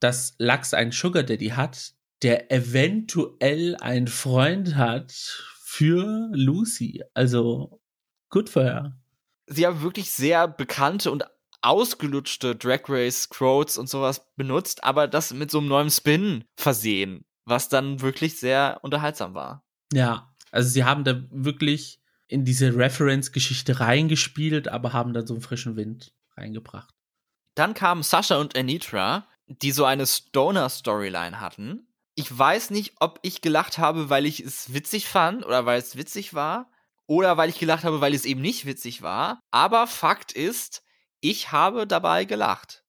dass Lux einen Sugar Daddy hat, der eventuell einen Freund hat für Lucy. Also, good for her. Sie haben wirklich sehr bekannte und ausgelutschte Drag Race Quotes und sowas benutzt, aber das mit so einem neuen Spin versehen, was dann wirklich sehr unterhaltsam war. Ja, also sie haben da wirklich in diese Reference-Geschichte reingespielt, aber haben da so einen frischen Wind reingebracht. Dann kamen Sascha und Anitra, die so eine Stoner-Storyline hatten. Ich weiß nicht, ob ich gelacht habe, weil ich es witzig fand oder weil es witzig war oder weil ich gelacht habe, weil es eben nicht witzig war. Aber Fakt ist, ich habe dabei gelacht.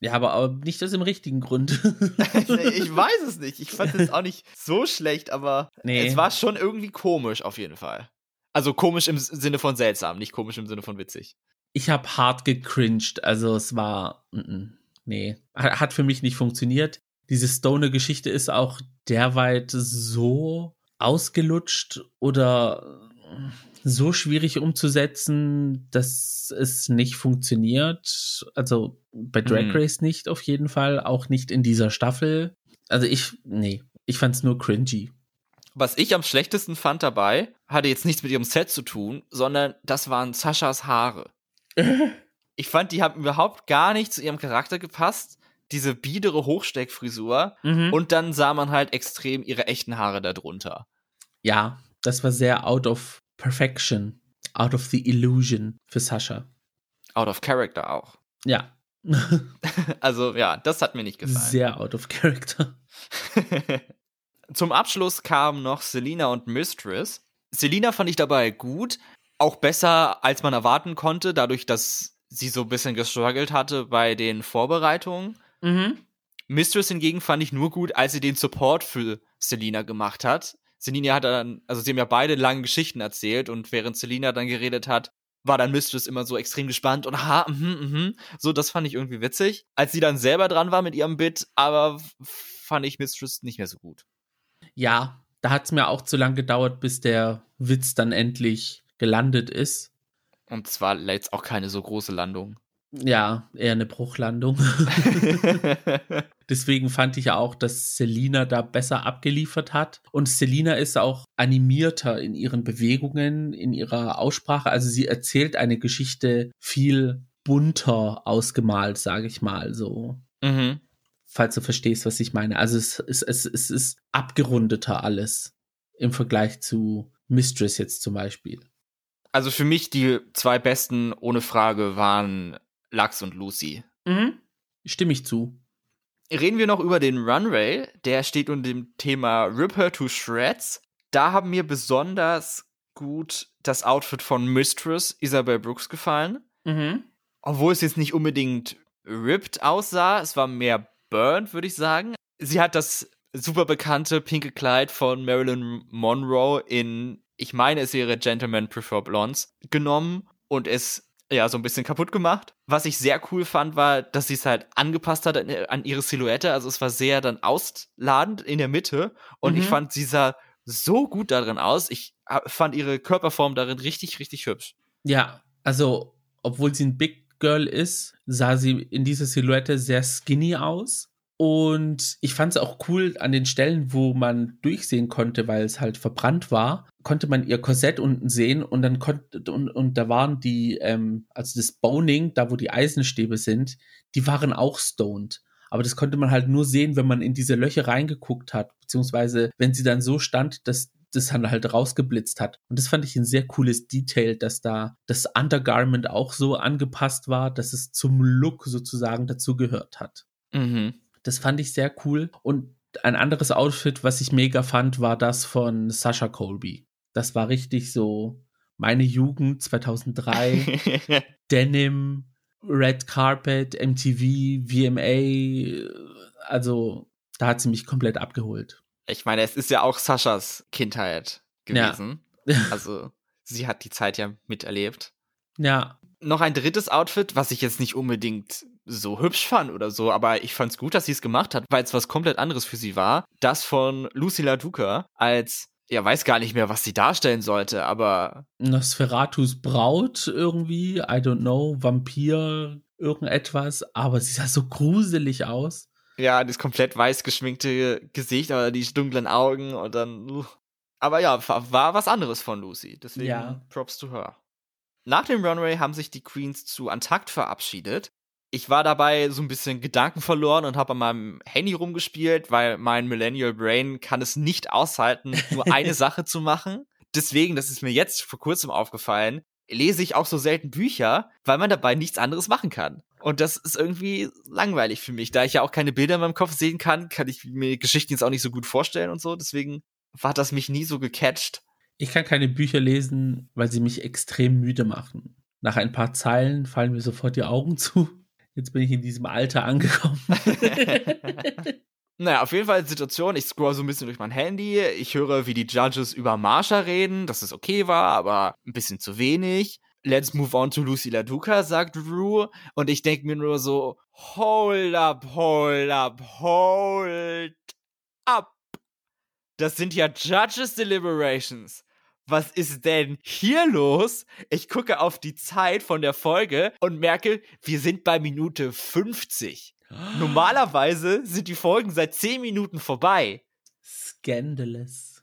Ja, aber, nicht aus dem richtigen Grund. ich weiß es nicht. Ich fand es auch nicht so schlecht, aber nee. es war schon irgendwie komisch auf jeden Fall. Also komisch im Sinne von seltsam, nicht komisch im Sinne von witzig. Ich habe hart gecringed, also es war nee, hat für mich nicht funktioniert. Diese Stoner-Geschichte ist auch derweit so ausgelutscht oder so schwierig umzusetzen, dass es nicht funktioniert. Also bei Drag Race mhm. nicht auf jeden Fall, auch nicht in dieser Staffel. Also ich, nee, ich fand's nur cringy. Was ich am schlechtesten fand dabei, hatte jetzt nichts mit ihrem Set zu tun, sondern das waren Saschas Haare. ich fand, die haben überhaupt gar nicht zu ihrem Charakter gepasst. Diese biedere Hochsteckfrisur. Mhm. Und dann sah man halt extrem ihre echten Haare darunter. Ja, das war sehr out of perfection, out of the illusion für Sascha. Out of character auch. Ja. also ja, das hat mir nicht gefallen. Sehr out of character. Zum Abschluss kamen noch Selina und Mistress. Selina fand ich dabei gut, auch besser, als man erwarten konnte, dadurch, dass sie so ein bisschen gestruggelt hatte bei den Vorbereitungen. Mhm. Mistress hingegen fand ich nur gut, als sie den Support für Selina gemacht hat. Selina hat dann, also sie haben ja beide lange Geschichten erzählt und während Selina dann geredet hat, war dann Mistress immer so extrem gespannt und ha, mhm, mhm. So, das fand ich irgendwie witzig. Als sie dann selber dran war mit ihrem Bit, aber fand ich Mistress nicht mehr so gut. Ja, da hat es mir auch zu lang gedauert, bis der Witz dann endlich gelandet ist. Und zwar jetzt auch keine so große Landung. Ja, eher eine Bruchlandung. Deswegen fand ich ja auch, dass Selina da besser abgeliefert hat. Und Selina ist auch animierter in ihren Bewegungen, in ihrer Aussprache. Also sie erzählt eine Geschichte viel bunter ausgemalt, sage ich mal so. Mhm. Falls du verstehst, was ich meine. Also es, es, es, es ist abgerundeter alles im Vergleich zu Mistress jetzt zum Beispiel. Also für mich die zwei besten ohne Frage waren Lachs und Lucy. Mhm. Stimme ich zu. Reden wir noch über den Runway. Der steht unter dem Thema Rip Her to Shreds. Da haben mir besonders gut das Outfit von Mistress Isabel Brooks gefallen. Mhm. Obwohl es jetzt nicht unbedingt ripped aussah, es war mehr burned, würde ich sagen. Sie hat das super bekannte pinke Kleid von Marilyn Monroe in, ich meine, es wäre Gentlemen Prefer Blondes, genommen und es ja so ein bisschen kaputt gemacht. Was ich sehr cool fand, war, dass sie es halt angepasst hat an, an ihre Silhouette. Also es war sehr dann ausladend in der Mitte und Mhm. ich fand, sie sah so gut darin aus. Ich äh, fand ihre Körperform darin richtig, richtig hübsch. Ja, also, obwohl sie ein Big Girl ist, sah sie in dieser Silhouette sehr skinny aus. Und ich fand es auch cool an den Stellen, wo man durchsehen konnte, weil es halt verbrannt war, konnte man ihr Korsett unten sehen und dann konnte, und, und da waren die, ähm, also das Boning, da wo die Eisenstäbe sind, die waren auch stoned. Aber das konnte man halt nur sehen, wenn man in diese Löcher reingeguckt hat, beziehungsweise wenn sie dann so stand, dass das dann halt rausgeblitzt hat. Und das fand ich ein sehr cooles Detail, dass da das Undergarment auch so angepasst war, dass es zum Look sozusagen dazu gehört hat. Mhm. Das fand ich sehr cool. Und ein anderes Outfit, was ich mega fand, war das von Sasha Colby. Das war richtig so meine Jugend 2003. Denim, Red Carpet, MTV, VMA. Also da hat sie mich komplett abgeholt. ich meine, es ist ja auch Saschas Kindheit Ja. gewesen. Also sie hat die Zeit ja miterlebt. Ja, Noch ein drittes Outfit, was ich jetzt nicht unbedingt so hübsch fand oder so, aber ich fand's gut, dass sie es gemacht hat, weil es was komplett anderes für sie war. Das von Lucy LaDuca als, ja, weiß gar nicht mehr, was sie darstellen sollte, aber Nosferatus Braut irgendwie, I don't know, Vampir, irgendetwas, aber sie sah so gruselig aus. ja, das komplett weiß geschminkte Gesicht, aber die dunklen Augen und dann. Uh. Aber ja, war, war was anderes von Lucy. Deswegen Ja. Props to her. Nach dem Runway haben sich die Queens zu Antakt verabschiedet. Ich war dabei so ein bisschen Gedanken verloren und habe an meinem Handy rumgespielt, weil mein Millennial Brain kann es nicht aushalten, nur eine Sache zu machen. Deswegen, das ist mir jetzt vor kurzem aufgefallen, lese ich auch so selten Bücher, weil man dabei nichts anderes machen kann. Und das ist irgendwie langweilig für mich. Da ich ja auch keine Bilder in meinem Kopf sehen kann, kann ich mir Geschichten jetzt auch nicht so gut vorstellen und so. Deswegen hat das mich nie so gecatcht. Ich kann keine Bücher lesen, weil sie mich extrem müde machen. Nach ein paar Zeilen fallen mir sofort die Augen zu. Jetzt bin ich in diesem Alter angekommen. Naja, auf jeden Fall Situation, ich scroll so ein bisschen durch mein Handy, ich höre, wie die Judges über Marsha reden, dass es okay war, aber ein bisschen zu wenig. Let's move on to Lucy LaDuca, sagt Drew. Und ich denke mir nur so, hold up, hold up, hold up. Das sind ja Judges Deliberations. Was ist denn hier los? Ich gucke auf die Zeit von der Folge und merke, wir sind bei Minute 50. Normalerweise sind die Folgen seit 10 Minuten vorbei. Scandalous.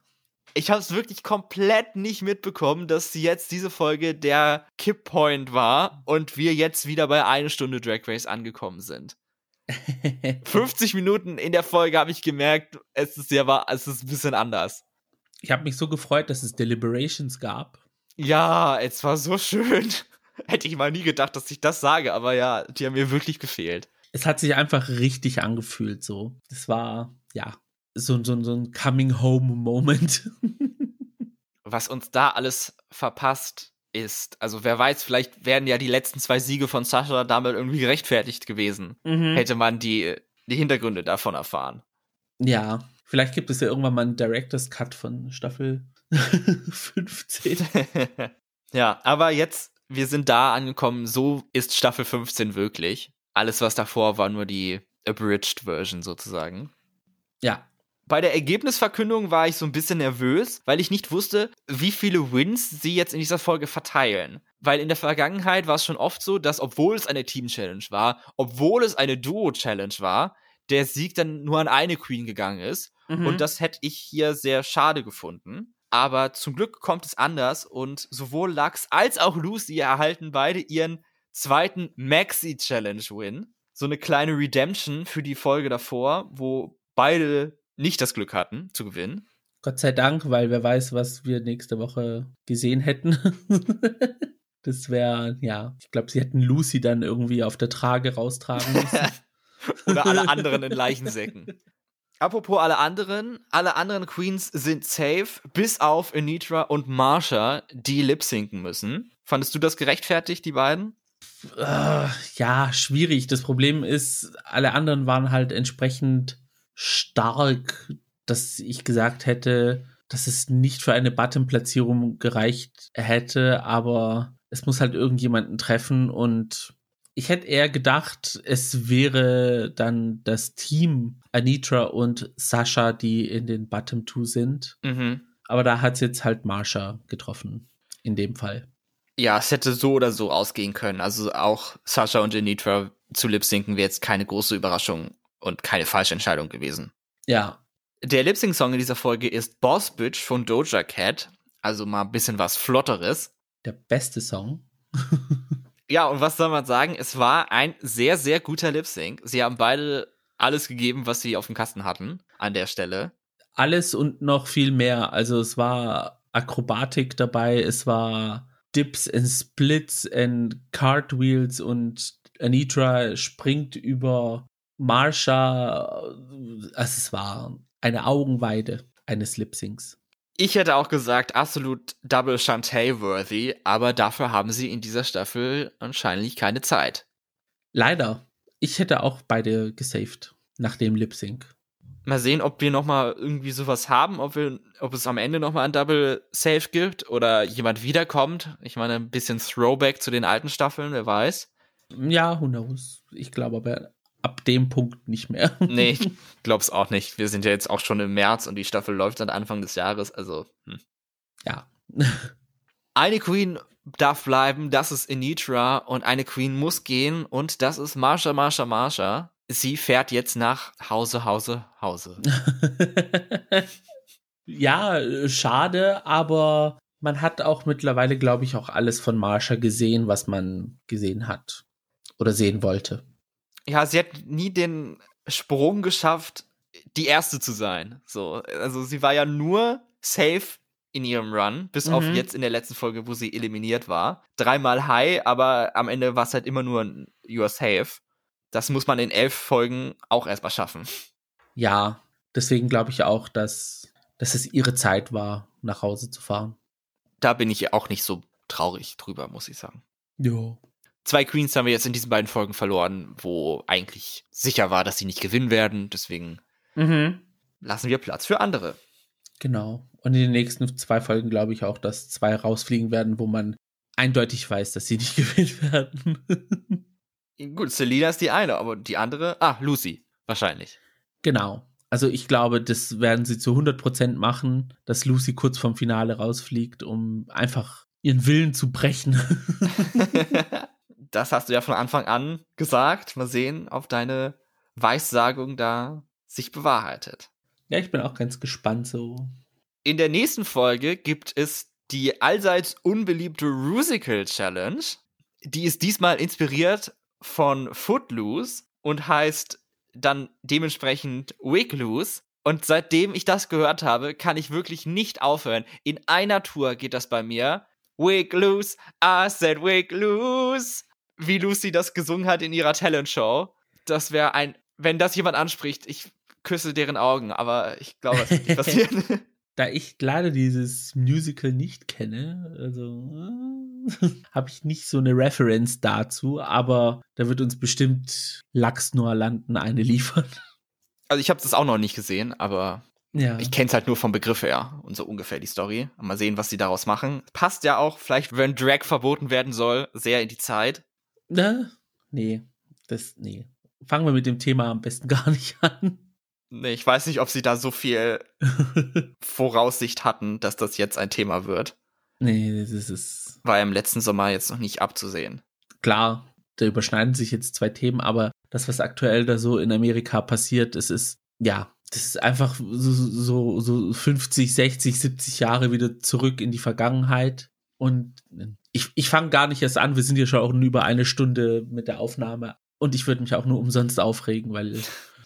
Ich habe es wirklich komplett nicht mitbekommen, dass jetzt diese Folge der Kipppoint war und wir jetzt wieder bei eine Stunde Drag Race angekommen sind. 50 Minuten in der Folge habe ich gemerkt, es ist ja es ist ein bisschen anders. Ich habe mich so gefreut, dass es Deliberations gab. Ja, es war so schön. Hätte ich mal nie gedacht, dass ich das sage, aber ja, die haben mir wirklich gefehlt. Es hat sich einfach richtig angefühlt so. Es war, ja, so, so, so ein Coming-Home-Moment. Was uns da alles verpasst ist, also wer weiß, vielleicht wären ja die letzten zwei Siege von Sascha damit irgendwie gerechtfertigt gewesen. Mhm. Hätte man die, die Hintergründe davon erfahren. Ja, vielleicht gibt es ja irgendwann mal einen Director's Cut von Staffel 15. ja, aber jetzt, wir sind da angekommen, so ist Staffel 15 wirklich. Alles, was davor war, nur die abridged Version sozusagen. Ja. Bei der Ergebnisverkündung war ich so ein bisschen nervös, weil ich nicht wusste, wie viele Wins sie jetzt in dieser Folge verteilen. Weil in der Vergangenheit war es schon oft so, dass obwohl es eine Team-Challenge war, obwohl es eine Duo-Challenge war, der Sieg dann nur an eine Queen gegangen ist. Mhm. Und das hätte ich hier sehr schade gefunden. Aber zum Glück kommt es anders und sowohl Lux als auch Lucy erhalten beide ihren zweiten Maxi-Challenge-Win. So eine kleine Redemption für die Folge davor, wo beide nicht das Glück hatten zu gewinnen. Gott sei Dank, weil wer weiß, was wir nächste Woche gesehen hätten. das wäre, ja, ich glaube, sie hätten Lucy dann irgendwie auf der Trage raustragen müssen. Oder alle anderen in Leichensäcken. Apropos alle anderen, alle anderen Queens sind safe, bis auf Anitra und Marsha, die lip-sinken müssen. Fandest du das gerechtfertigt, die beiden? Uh, ja, schwierig. Das Problem ist, alle anderen waren halt entsprechend stark, dass ich gesagt hätte, dass es nicht für eine Button-Platzierung gereicht hätte, aber es muss halt irgendjemanden treffen und ich hätte eher gedacht, es wäre dann das Team Anitra und Sascha, die in den Bottom Two sind. Mhm. Aber da hat es jetzt halt Marsha getroffen, in dem Fall. Ja, es hätte so oder so ausgehen können. Also auch Sascha und Anitra zu lip-sinken wäre jetzt keine große Überraschung und keine falsche Entscheidung gewesen. Ja. Der Lip-Sync-Song in dieser Folge ist Boss Bitch von Doja Cat. Also mal ein bisschen was Flotteres. Der beste Song. Ja, und was soll man sagen? Es war ein sehr, sehr guter Lip Sync. Sie haben beide alles gegeben, was sie auf dem Kasten hatten an der Stelle. Alles und noch viel mehr. Also es war Akrobatik dabei, es war Dips and Splits and Cartwheels und Anitra springt über Marsha. Also es war eine Augenweide eines Lip Syncs. Ich hätte auch gesagt, absolut Double Shantae-worthy, aber dafür haben sie in dieser Staffel anscheinend keine Zeit. Leider. Ich hätte auch beide gesaved nach dem Lip Sync. Mal sehen, ob wir noch mal irgendwie sowas haben, ob, wir, ob es am Ende noch mal ein Double Save gibt oder jemand wiederkommt. Ich meine, ein bisschen Throwback zu den alten Staffeln, wer weiß. Ja, who knows. Ich glaube aber, ab dem Punkt nicht mehr. nee, ich glaub's auch nicht. Wir sind ja jetzt auch schon im März und die Staffel läuft seit Anfang des Jahres, also. Hm. Ja. eine Queen darf bleiben, das ist Anitra und eine Queen muss gehen und das ist Marsha, Marsha, Marsha. Sie fährt jetzt nach Hause, Hause, Hause. ja, schade, aber man hat auch mittlerweile, glaube ich, auch alles von Marsha gesehen, was man gesehen hat oder sehen wollte ja, sie hat nie den Sprung geschafft, die erste zu sein. So, also sie war ja nur safe in ihrem Run, bis mhm. auf jetzt in der letzten Folge, wo sie eliminiert war. Dreimal high, aber am Ende war es halt immer nur ein You're safe. Das muss man in elf Folgen auch erstmal schaffen. Ja, deswegen glaube ich auch, dass, dass es ihre Zeit war, nach Hause zu fahren. Da bin ich auch nicht so traurig drüber, muss ich sagen. Jo zwei Queens haben wir jetzt in diesen beiden Folgen verloren, wo eigentlich sicher war, dass sie nicht gewinnen werden. Deswegen mhm. lassen wir Platz für andere. Genau. Und in den nächsten zwei Folgen glaube ich auch, dass zwei rausfliegen werden, wo man eindeutig weiß, dass sie nicht gewinnen werden. Gut, Selina ist die eine, aber die andere, ah, Lucy, wahrscheinlich. Genau. Also ich glaube, das werden sie zu 100% machen, dass Lucy kurz vorm Finale rausfliegt, um einfach ihren Willen zu brechen. das hast du ja von Anfang an gesagt. Mal sehen, ob deine Weissagung da sich bewahrheitet. Ja, ich bin auch ganz gespannt so. In der nächsten Folge gibt es die allseits unbeliebte Rusical Challenge. Die ist diesmal inspiriert von Footloose und heißt dann dementsprechend Wig Loose. Und seitdem ich das gehört habe, kann ich wirklich nicht aufhören. In einer Tour geht das bei mir. Wig loose, I said wig loose wie Lucy das gesungen hat in ihrer Talent-Show. Das wäre ein, wenn das jemand anspricht, ich küsse deren Augen, aber ich glaube, das wird nicht passieren. da ich leider dieses Musical nicht kenne, also äh, habe ich nicht so eine Reference dazu, aber da wird uns bestimmt Lachs Noah Landen eine liefern. Also ich habe das auch noch nicht gesehen, aber Ja. ich kenne es halt nur vom Begriff her und so ungefähr die Story. Mal sehen, was sie daraus machen. Passt ja auch, vielleicht, wenn Drag verboten werden soll, sehr in die Zeit. Ne? Nee, das, nee. Fangen wir mit dem Thema am besten gar nicht an. Nee, ich weiß nicht, ob sie da so viel Voraussicht hatten, dass das jetzt ein Thema wird. nee, das ist War im letzten Sommer jetzt noch nicht abzusehen. klar, da überschneiden sich jetzt zwei Themen, aber das, was aktuell da so in Amerika passiert, es ist, ja, das ist einfach so, so, so 50, 60, 70 Jahre wieder zurück in die Vergangenheit. Und ich, ich fange gar nicht erst an, wir sind ja schon auch über eine Stunde mit der Aufnahme. Und ich würde mich auch nur umsonst aufregen, weil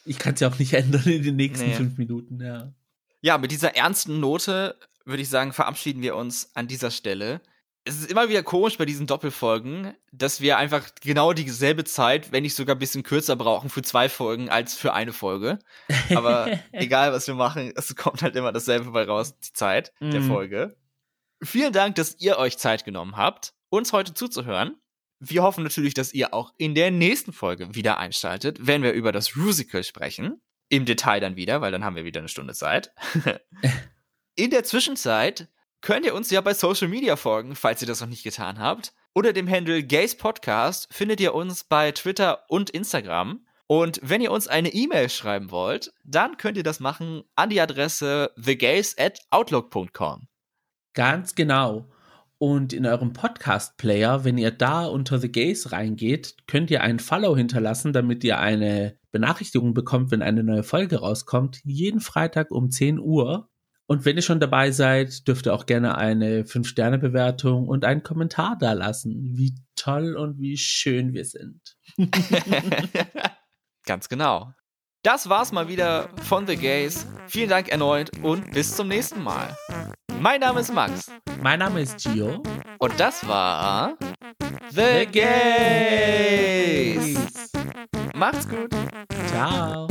ich kann es ja auch nicht ändern in den nächsten Nee. fünf Minuten, ja. Ja, mit dieser ernsten Note würde ich sagen, verabschieden wir uns an dieser Stelle. Es ist immer wieder komisch bei diesen Doppelfolgen, dass wir einfach genau dieselbe Zeit, wenn nicht sogar ein bisschen kürzer brauchen für zwei Folgen als für eine Folge. Aber egal, was wir machen, es kommt halt immer dasselbe bei raus, die Zeit der Mhm. Folge. Vielen Dank, dass ihr euch Zeit genommen habt, uns heute zuzuhören. Wir hoffen natürlich, dass ihr auch in der nächsten Folge wieder einschaltet, wenn wir über das Rusical sprechen. Im Detail dann wieder, weil dann haben wir wieder eine Stunde Zeit. in der Zwischenzeit könnt ihr uns ja bei Social Media folgen, falls ihr das noch nicht getan habt. Unter dem Handle Gays Podcast findet ihr uns bei Twitter und Instagram. Und wenn ihr uns eine E-Mail schreiben wollt, dann könnt ihr das machen an die Adresse thegays at outlook.com. Ganz genau. Und in eurem Podcast-Player, wenn ihr da unter The Gays reingeht, könnt ihr einen Follow hinterlassen, damit ihr eine Benachrichtigung bekommt, wenn eine neue Folge rauskommt. Jeden Freitag um 10 Uhr. Und wenn ihr schon dabei seid, dürft ihr auch gerne eine 5-Sterne-Bewertung und einen Kommentar da lassen, wie toll und wie schön wir sind. Ganz genau. Das war's mal wieder von The Gays. Vielen Dank erneut und bis zum nächsten Mal. Mein Name ist Max Mein Name ist Gio. und das war The Gays. Macht's gut. Ciao.